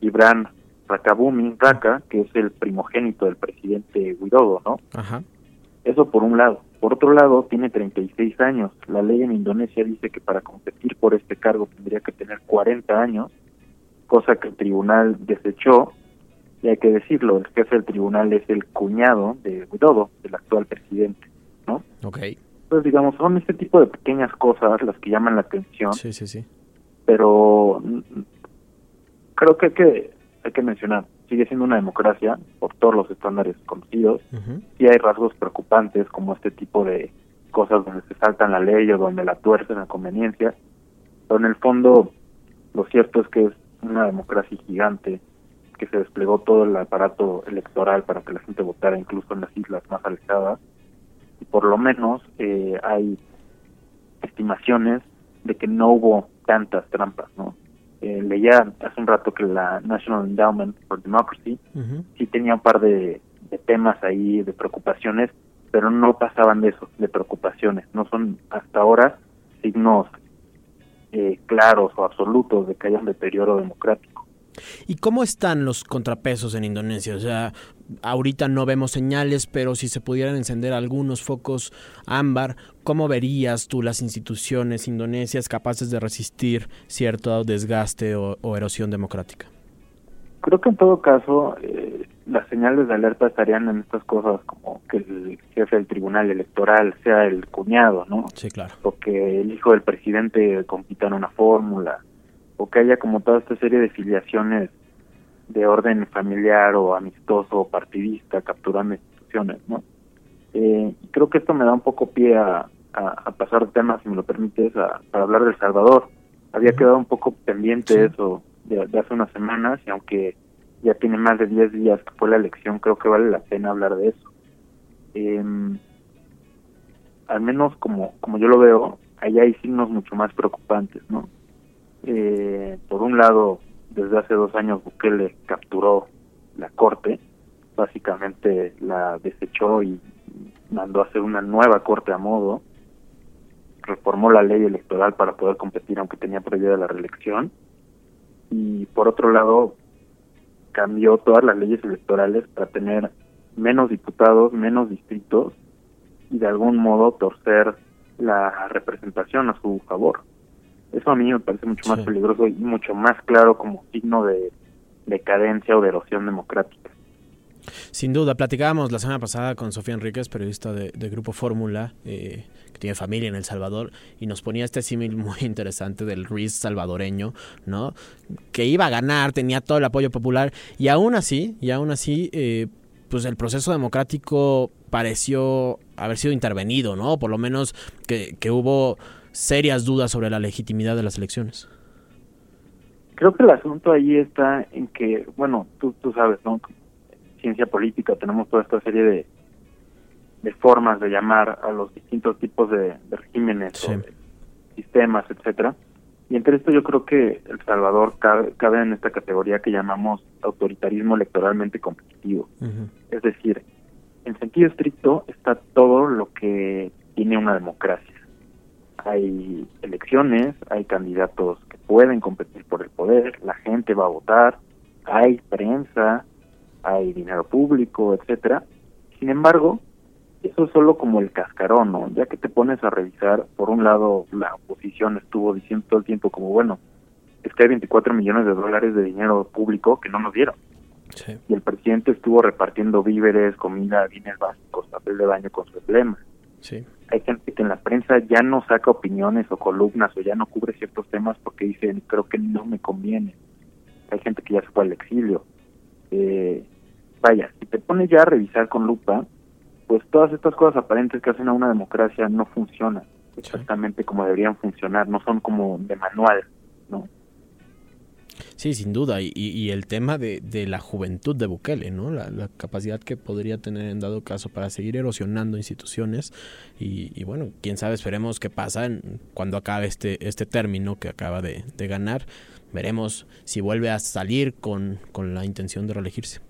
Ibrán Rakabumi Raka, que es el primogénito del presidente Widodo, ¿no?
Ajá.
Eso por un lado. Por otro lado, tiene 36 años. La ley en Indonesia dice que para competir por este cargo tendría que tener 40 años, cosa que el tribunal desechó. Y hay que decirlo, el jefe del tribunal es el cuñado de Widodo, del actual presidente, ¿no?
Ok.
Entonces, digamos, son este tipo de pequeñas cosas las que llaman la atención.
Sí, sí, sí.
Pero mm, creo que hay que hay que mencionar, sigue siendo una democracia por todos los estándares conocidos. y hay rasgos preocupantes como este tipo de cosas donde se saltan la ley o donde la tuercen a conveniencia. Pero en el fondo, lo cierto es que es una democracia gigante que se desplegó todo el aparato electoral para que la gente votara incluso en las islas más alejadas. Y por lo menos eh, hay estimaciones de que no hubo tantas trampas, ¿no? Eh, leía hace un rato que la National Endowment for Democracy sí tenía un par de, temas ahí, de preocupaciones, pero no pasaban de eso, de preocupaciones. No son hasta ahora signos eh, claros o absolutos de que haya un deterioro democrático.
¿Y cómo están los contrapesos en Indonesia? O sea, ahorita no vemos señales, pero si se pudieran encender algunos focos ámbar, ¿cómo verías tú las instituciones indonesias capaces de resistir cierto desgaste o, erosión democrática?
Creo que en todo caso eh, las señales de alerta estarían en estas cosas como que el jefe del tribunal electoral sea el cuñado, ¿no?
Sí, claro.
O que el hijo del presidente compita en una fórmula, o que haya como toda esta serie de filiaciones de orden familiar o amistoso o partidista capturando instituciones, ¿no? Eh, creo que esto me da un poco pie a, a, pasar temas, si me lo permites, a, para hablar del Salvador. Había quedado un poco pendiente eso de, hace unas semanas y aunque ya tiene más de 10 días que fue la elección, creo que vale la pena hablar de eso. Eh, al menos como, como yo lo veo, allá hay signos mucho más preocupantes, ¿no? Eh, por un lado, desde hace dos años Bukele capturó la corte, básicamente la desechó y mandó a hacer una nueva corte a modo, reformó la ley electoral para poder competir aunque tenía prohibida la reelección y por otro lado cambió todas las leyes electorales para tener menos diputados, menos distritos y de algún modo torcer la representación a su favor. Eso a mí me parece mucho más peligroso y mucho más claro como signo de decadencia o de erosión democrática.
Sin duda, platicábamos la semana pasada con Sofía Enríquez, periodista de, Grupo Fórmula, eh, que tiene familia en El Salvador, y nos ponía este símil muy <laughs> interesante del Ruiz salvadoreño, ¿no? Que iba a ganar, tenía todo el apoyo popular, y aún así, y aún así, eh, pues el proceso democrático pareció haber sido intervenido, ¿no? Por lo menos que, que hubo serias dudas sobre la legitimidad de las elecciones.
Creo que el asunto ahí está en que, bueno, tú, tú sabes, ¿no? Ciencia política, tenemos toda esta serie de, de formas de llamar a los distintos tipos de, regímenes, sistemas, etcétera. Y entre esto yo creo que El Salvador cabe, cabe en esta categoría que llamamos autoritarismo electoralmente competitivo. Es decir, en sentido estricto está todo lo que tiene una democracia hay elecciones, hay candidatos que pueden competir por el poder, la gente va a votar, hay prensa, hay dinero público, etcétera. Sin embargo, eso es solo como el cascarón, ¿no? Ya que te pones a revisar, por un lado, la oposición estuvo diciendo todo el tiempo como, bueno, es que hay 24 millones de dólares de dinero público que no nos dieron. Y el presidente estuvo repartiendo víveres, comida, bienes básicos, papel de baño con su emblema.
Sí
hay gente que en la prensa ya no saca opiniones o columnas o ya no cubre ciertos temas porque dicen creo que no me conviene. Hay gente que ya se fue al exilio. Eh, vaya, si te pones ya a revisar con lupa, pues todas estas cosas aparentes que hacen a una democracia no funcionan exactamente como deberían funcionar, no son como de manual.
Sí, sin duda. Y, el tema de, la juventud de Bukele, ¿no? La, capacidad que podría tener en dado caso para seguir erosionando instituciones. Y, bueno, quién sabe, esperemos qué pasa cuando acabe este, este término que acaba de, ganar. Veremos si vuelve a salir con, la intención de reelegirse.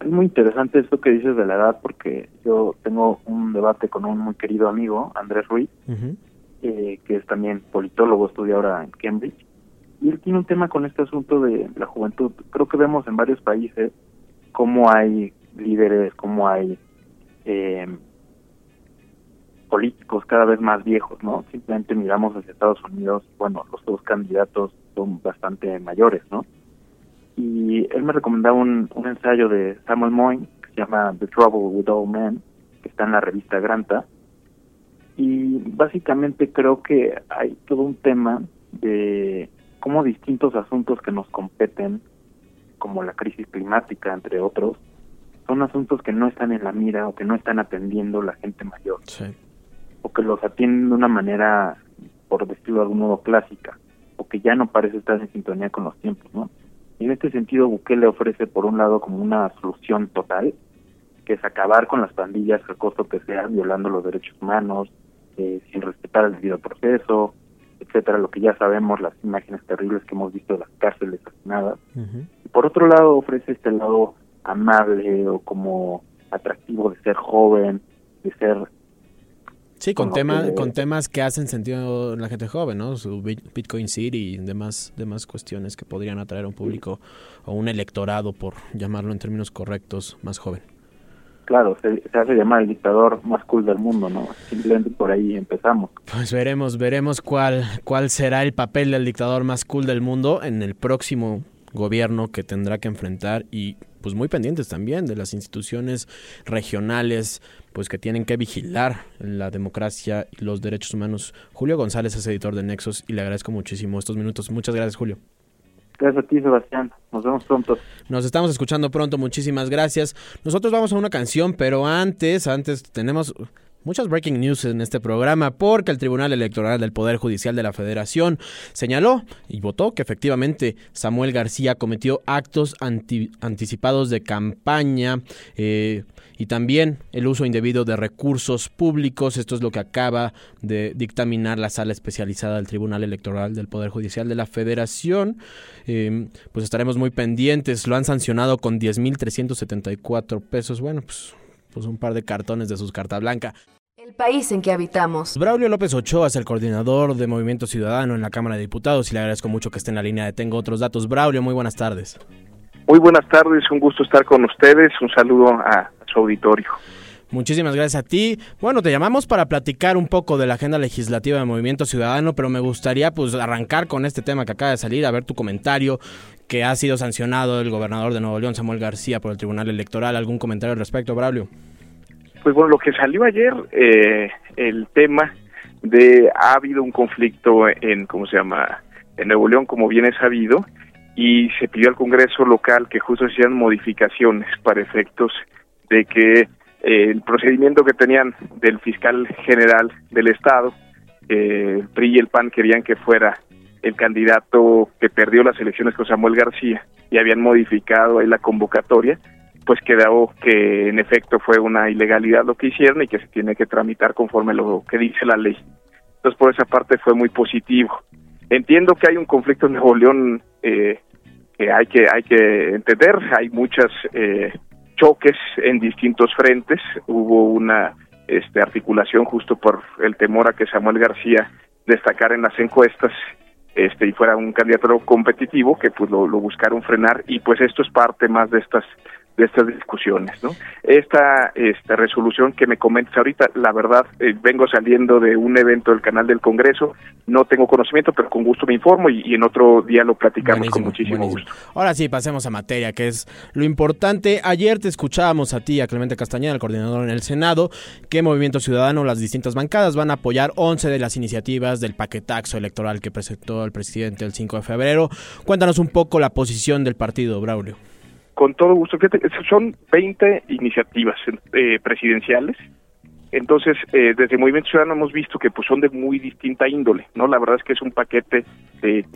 Es muy interesante esto que dices de la edad, porque yo tengo un debate con un muy querido amigo, Andrés Ruiz, eh, que es también politólogo, estudia ahora en Cambridge y él tiene un tema con este asunto de la juventud. Creo que vemos en varios países cómo hay líderes, cómo hay eh, políticos cada vez más viejos, ¿no? Simplemente miramos hacia Estados Unidos, bueno, los dos candidatos son bastante mayores, ¿no? Y él me recomendaba un, un ensayo de Samuel Moyne que se llama The Trouble with Old Men, que está en la revista Granta. Y básicamente creo que hay todo un tema de cómo distintos asuntos que nos competen, como la crisis climática, entre otros, son asuntos que no están en la mira o que no están atendiendo la gente mayor. O que los atienden de una manera, por decirlo de algún modo, clásica, o que ya no parece estar en sintonía con los tiempos, ¿no? Y en este sentido, Bukele ofrece, por un lado, como una solución total, que es acabar con las pandillas al costo que sea, violando los derechos humanos, eh, sin respetar el debido proceso, etcétera, lo que ya sabemos, las imágenes terribles que hemos visto de las cárceles asesinadas. y por otro lado, ofrece este lado amable o como atractivo de ser joven, de ser
Sí, con, temas con temas que hacen sentido en la gente joven, ¿no? Su Bitcoin City y demás, demás cuestiones que podrían atraer a un público o un electorado, por llamarlo en términos correctos, más joven.
Claro, se, hace llamar el dictador más cool del mundo, ¿no? Simplemente por ahí empezamos.
Pues veremos, veremos cuál, cuál será el papel del dictador más cool del mundo en el próximo gobierno que tendrá que enfrentar y pues muy pendientes también de las instituciones regionales pues que tienen que vigilar la democracia y los derechos humanos. Julio González es editor de Nexos y le agradezco muchísimo estos minutos. Muchas gracias, Julio.
Gracias a ti, Sebastián. Nos vemos pronto.
Nos estamos escuchando pronto. Muchísimas gracias. Nosotros vamos a una canción, pero antes, antes tenemos muchas breaking news en este programa porque el Tribunal Electoral del Poder Judicial de la Federación señaló y votó que efectivamente Samuel García cometió actos anticipados de campaña eh, y también el uso indebido de recursos públicos. Esto es lo que acaba de dictaminar la sala especializada del Tribunal Electoral del Poder Judicial de la Federación. Eh, pues estaremos muy pendientes. Lo han sancionado con 10.374 pesos. Bueno, pues pues un par de cartones de sus carta blanca.
El país en que habitamos.
Braulio López Ochoa es el coordinador de Movimiento Ciudadano en la Cámara de Diputados y le agradezco mucho que esté en la línea de Tengo Otros Datos. Braulio, muy buenas tardes.
Muy buenas tardes, un gusto estar con ustedes. Un saludo a, su auditorio.
Muchísimas gracias a ti. Bueno, te llamamos para platicar un poco de la agenda legislativa de Movimiento Ciudadano, pero me gustaría pues arrancar con este tema que acaba de salir, a ver tu comentario, que ha sido sancionado el gobernador de Nuevo León, Samuel García, por el Tribunal Electoral. ¿Algún comentario al respecto, Braulio?
Pues bueno, lo que salió ayer, eh, el tema de ha habido un conflicto en, ¿cómo se llama?, en Nuevo León, como bien es sabido, y se pidió al Congreso local que justo hicieran modificaciones para efectos de que eh, el procedimiento que tenían del fiscal general del Estado, eh, PRI y el PAN querían que fuera el candidato que perdió las elecciones con Samuel García y habían modificado ahí la convocatoria, pues quedó que en efecto fue una ilegalidad lo que hicieron y que se tiene que tramitar conforme lo que dice la ley. Entonces por esa parte fue muy positivo. Entiendo que hay un conflicto en Nuevo León eh, que hay que hay que entender, hay muchas eh, choques en distintos frentes, hubo una este, articulación justo por el temor a que Samuel García destacara en las encuestas este y fuera un candidato competitivo que pues lo, lo buscaron frenar y pues esto es parte más de estas de estas discusiones, ¿no? Esta, esta resolución que me comentas ahorita, la verdad, eh, vengo saliendo de un evento del canal del Congreso, no tengo conocimiento, pero con gusto me informo y, en otro día lo platicamos con muchísimo gusto.
Ahora sí, pasemos a materia, que es lo importante. Ayer te escuchábamos a ti, a Clemente Castañeda, el coordinador en el Senado, que Movimiento Ciudadano, las distintas bancadas van a apoyar 11 de las iniciativas del paquetaxo electoral que presentó el presidente el 5 de febrero. Cuéntanos un poco la posición del partido, Braulio.
Con todo gusto. Fíjate, son 20 iniciativas eh, presidenciales. Entonces, eh, desde Movimiento Ciudadano hemos visto que pues son de muy distinta índole, ¿no? La verdad es que es un paquete de,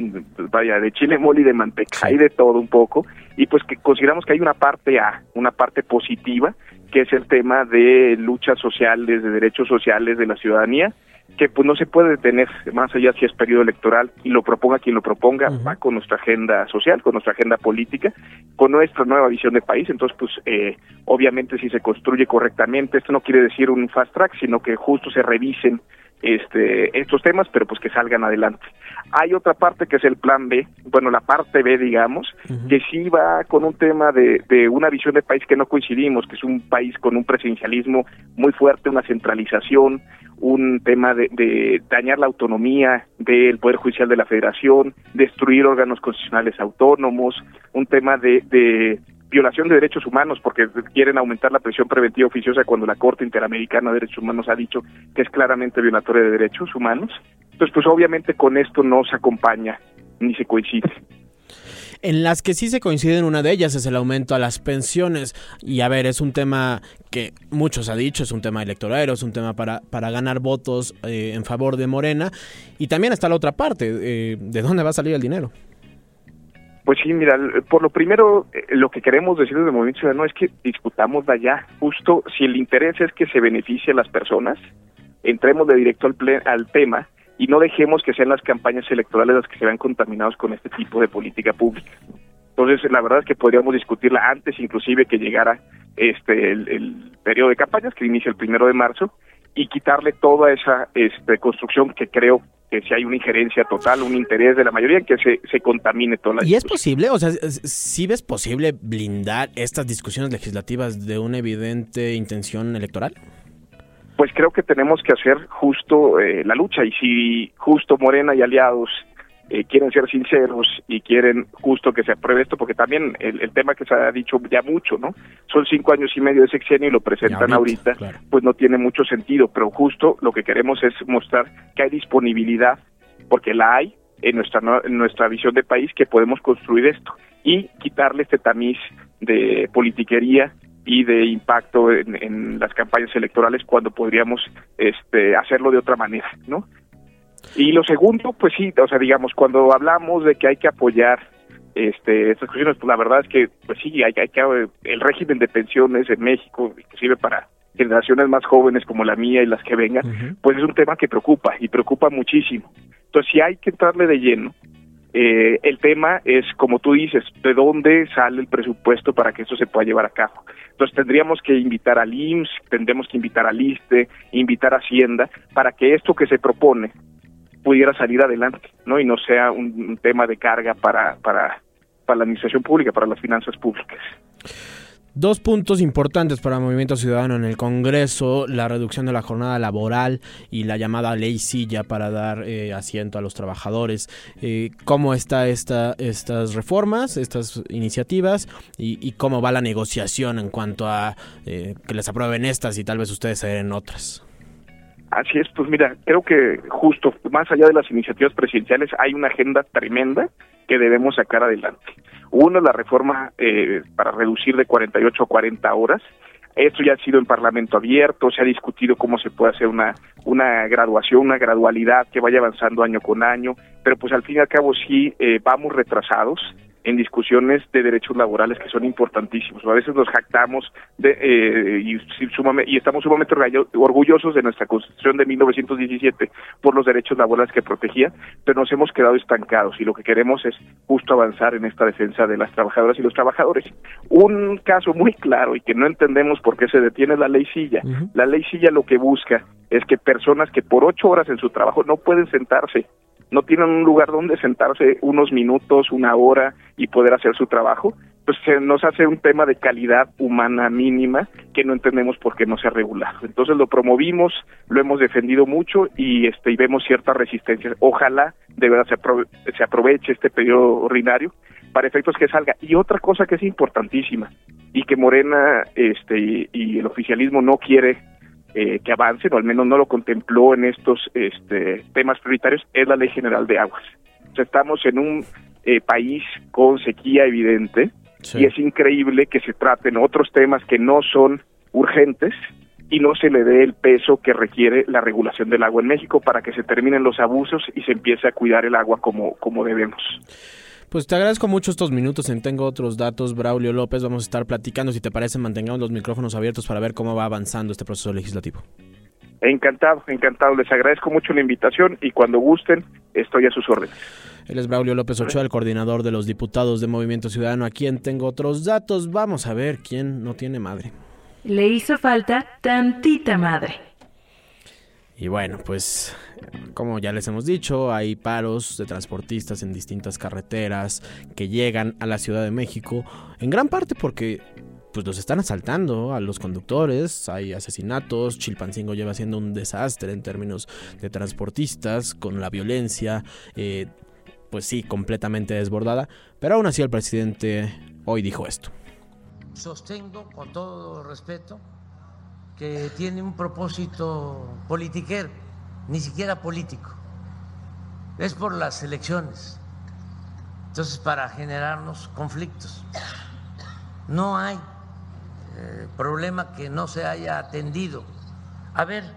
vaya, de chile mole y de manteca, hay de todo un poco, y pues que consideramos que hay una parte A, una parte positiva, que es el tema de luchas sociales, de derechos sociales de la ciudadanía, que pues no se puede detener más allá si es periodo electoral y lo proponga quien lo proponga, va con nuestra agenda social, con nuestra agenda política, con nuestra nueva visión de país, entonces pues eh, obviamente si se construye correctamente, esto no quiere decir un fast track, sino que justo se revisen este estos temas, pero pues que salgan adelante. Hay otra parte que es el plan B, bueno, la parte B, digamos, que sí va con un tema de, de una visión de país que no coincidimos, que es un país con un presidencialismo muy fuerte, una centralización, un tema de, de dañar la autonomía del Poder Judicial de la Federación, destruir órganos constitucionales autónomos, un tema de, de violación de derechos humanos porque quieren aumentar la presión preventiva oficiosa cuando la Corte Interamericana de Derechos Humanos ha dicho que es claramente violatoria de derechos humanos. Entonces, pues obviamente con esto no se acompaña ni se coincide.
En las que sí se coinciden, una de ellas es el aumento a las pensiones. Y a ver, es un tema que muchos ha dicho, es un tema electoral, es un tema para, para ganar votos eh, en favor de Morena. Y también está la otra parte, eh, ¿de dónde va a salir el dinero?
Pues sí, mira, por lo primero, eh, lo que queremos decir desde el Movimiento Ciudadano es que discutamos de allá. Justo si el interés es que se beneficie a las personas, entremos de directo al, al tema y no dejemos que sean las campañas electorales las que se vean contaminados con este tipo de política pública. Entonces, la verdad es que podríamos discutirla antes, inclusive que llegara este el, el periodo de campañas que inicia el primero de marzo y quitarle toda esa este, construcción que creo que si hay una injerencia total, un interés de la mayoría, que se, se contamine toda la
¿Y es posible? O sea, ¿sí ves posible blindar estas discusiones legislativas de una evidente intención electoral?
Pues creo que tenemos que hacer justo eh, la lucha y si justo Morena y aliados eh, quieren ser sinceros y quieren justo que se apruebe esto, porque también el, tema que se ha dicho ya mucho, ¿no? Son cinco años y medio de sexenio y lo presentan ahorita, pues no tiene mucho sentido, pero justo lo que queremos es mostrar que hay disponibilidad, porque la hay en nuestra, en nuestra visión de país, que podemos construir esto y quitarle este tamiz de politiquería y de impacto en, en, las campañas electorales cuando podríamos este, hacerlo de otra manera, ¿no? Y lo segundo, pues sí, o sea, digamos, cuando hablamos de que hay que apoyar este, estas cuestiones, pues la verdad es que, pues sí, hay, hay que, el régimen de pensiones en México, inclusive para generaciones más jóvenes como la mía y las que vengan, pues es un tema que preocupa y preocupa muchísimo. Entonces, sí hay que entrarle de lleno. Eh, el tema es, como tú dices, de dónde sale el presupuesto para que eso se pueda llevar a cabo. Entonces tendríamos que invitar al IMSS, tendremos que invitar al ISTE, invitar a Hacienda, para que esto que se propone pudiera salir adelante, ¿no? Y no sea un, tema de carga para, para, para la administración pública, para las finanzas públicas.
Dos puntos importantes para el Movimiento Ciudadano en el Congreso, la reducción de la jornada laboral y la llamada ley silla para dar eh, asiento a los trabajadores. Eh, ¿Cómo están esta, estas reformas, estas iniciativas y, cómo va la negociación en cuanto a eh, que les aprueben estas y tal vez ustedes se en otras?
Así es, pues mira, creo que justo más allá de las iniciativas presidenciales hay una agenda tremenda que debemos sacar adelante. Uno, la reforma eh, para reducir de 48 a 40 horas. Esto ya ha sido en Parlamento abierto, se ha discutido cómo se puede hacer una, una graduación, una gradualidad que vaya avanzando año con año, pero pues al fin y al cabo sí eh, vamos retrasados en discusiones de derechos laborales que son importantísimos. A veces nos jactamos de, eh, y, y, estamos sumamente orgullosos de nuestra Constitución de 1917 por los derechos laborales que protegía, pero nos hemos quedado estancados y lo que queremos es justo avanzar en esta defensa de las trabajadoras y los trabajadores. Un caso muy claro y que no entendemos por qué se detiene la ley silla. La ley silla lo que busca es que personas que por ocho horas en su trabajo no pueden sentarse no tienen un lugar donde sentarse unos minutos, una hora y poder hacer su trabajo, pues se nos hace un tema de calidad humana mínima que no entendemos por qué no se ha regulado. Entonces lo promovimos, lo hemos defendido mucho y este y vemos cierta resistencia. Ojalá de verdad se, se aproveche este periodo ordinario para efectos que salga. Y otra cosa que es importantísima y que Morena este y el oficialismo no quiere eh, que avance, o al menos no lo contempló en estos este, temas prioritarios, es la Ley General de Aguas. O sea, estamos en un eh, país con sequía evidente y es increíble que se traten otros temas que no son urgentes y no se le dé el peso que requiere la regulación del agua en México para que se terminen los abusos y se empiece a cuidar el agua como, como debemos.
Pues te agradezco mucho estos minutos. En Tengo otros datos, Braulio López. Vamos a estar platicando. Si te parece, mantengamos los micrófonos abiertos para ver cómo va avanzando este proceso legislativo.
Encantado, encantado. Les agradezco mucho la invitación y cuando gusten, estoy a sus órdenes.
Él es Braulio López Ochoa, el coordinador de los diputados de Movimiento Ciudadano. Aquí en Tengo otros datos. Vamos a ver quién no tiene madre.
Le hizo falta tantita madre.
Y bueno, pues como ya les hemos dicho, hay paros de transportistas en distintas carreteras que llegan a la Ciudad de México, en gran parte porque pues los están asaltando a los conductores, hay asesinatos, Chilpancingo lleva siendo un desastre en términos de transportistas, con la violencia, eh, pues sí, completamente desbordada, pero aún así el presidente hoy dijo esto.
Sostengo con todo respeto que tiene un propósito politiquero, ni siquiera político. Es por las elecciones. Entonces, para generarnos conflictos. No hay eh, problema que no se haya atendido. A ver,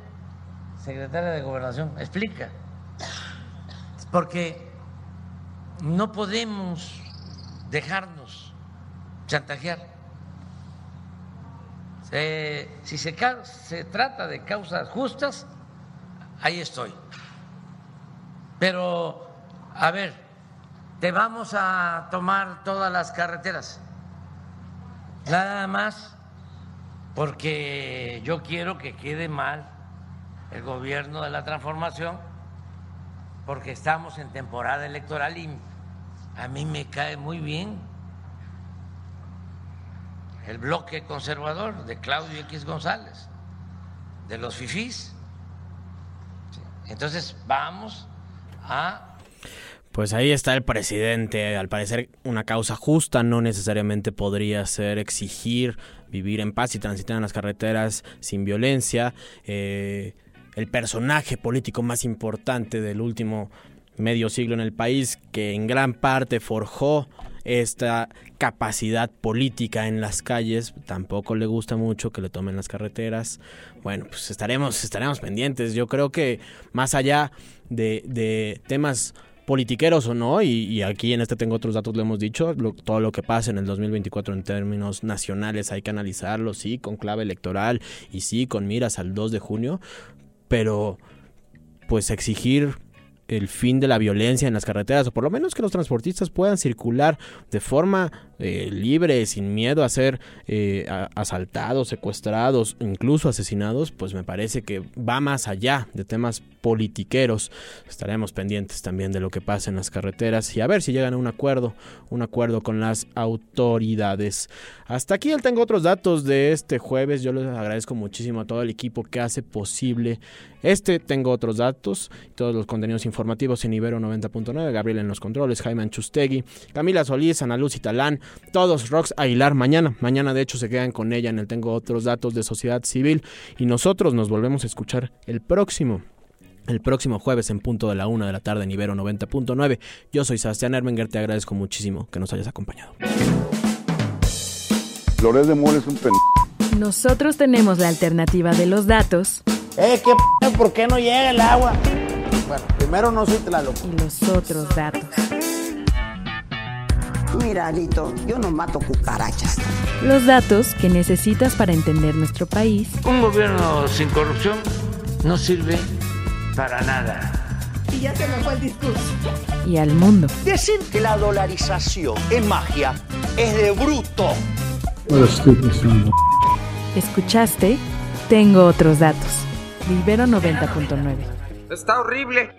secretaria de Gobernación, explica. Porque no podemos dejarnos chantajear. Eh, si se, se trata de causas justas, ahí estoy. Pero, a ver, te vamos a tomar todas las carreteras. Nada más porque yo quiero que quede mal el gobierno de la transformación porque estamos en temporada electoral y a mí me cae muy bien el bloque conservador de Claudio X González, de los FIFIs. Entonces vamos a
pues ahí está el presidente. Al parecer una causa justa no necesariamente podría ser exigir vivir en paz y transitar en las carreteras sin violencia. Eh, el personaje político más importante del último medio siglo en el país, que en gran parte forjó esta capacidad política en las calles, tampoco le gusta mucho que le tomen las carreteras. Bueno, pues estaremos, estaremos pendientes. Yo creo que más allá de, de temas politiqueros o no, y, aquí en este tengo otros datos, lo hemos dicho, todo lo que pasa en el 2024 en términos nacionales hay que analizarlo, sí, con clave electoral y sí, con miras al 2 de junio, pero pues exigir el fin de la violencia en las carreteras, o por lo menos que los transportistas puedan circular de forma eh, libre, sin miedo a ser eh, asaltados, secuestrados, incluso asesinados, pues me parece que va más allá de temas politiqueros. Estaremos pendientes también de lo que pasa en las carreteras y a ver si llegan a un acuerdo, un acuerdo con las autoridades. Hasta aquí tengo otros datos de este jueves. Yo les agradezco muchísimo a todo el equipo que hace posible este. Tengo otros datos, todos los contenidos informativos en Ibero 90.9, Gabriel en los controles, Jaime Anchustegui, Camila Solís, Ana Luz y Talán, todos Rox Aguilar mañana. Mañana de hecho se quedan con ella en el Tengo otros datos de sociedad civil y nosotros nos volvemos a escuchar el próximo el próximo jueves en punto de la una de la tarde en Ibero 90.9. Yo soy Sebastián Ermenger, te agradezco muchísimo que nos hayas acompañado.
Flores de Mora es un pen...
Nosotros tenemos la alternativa de los datos.
Eh, ¿qué p ¿Por qué no llega el agua? Bueno, primero no soy Tlaloc.
Y los otros datos.
Mira, Alito, yo no mato cucarachas.
Los datos que necesitas para entender nuestro país.
Un gobierno sin corrupción no sirve para nada.
Y ya se me fue el discurso.
Y al mundo.
Decir que la dolarización es magia es de bruto.
Escuchaste, tengo otros datos. Libero 90.9.
Está horrible.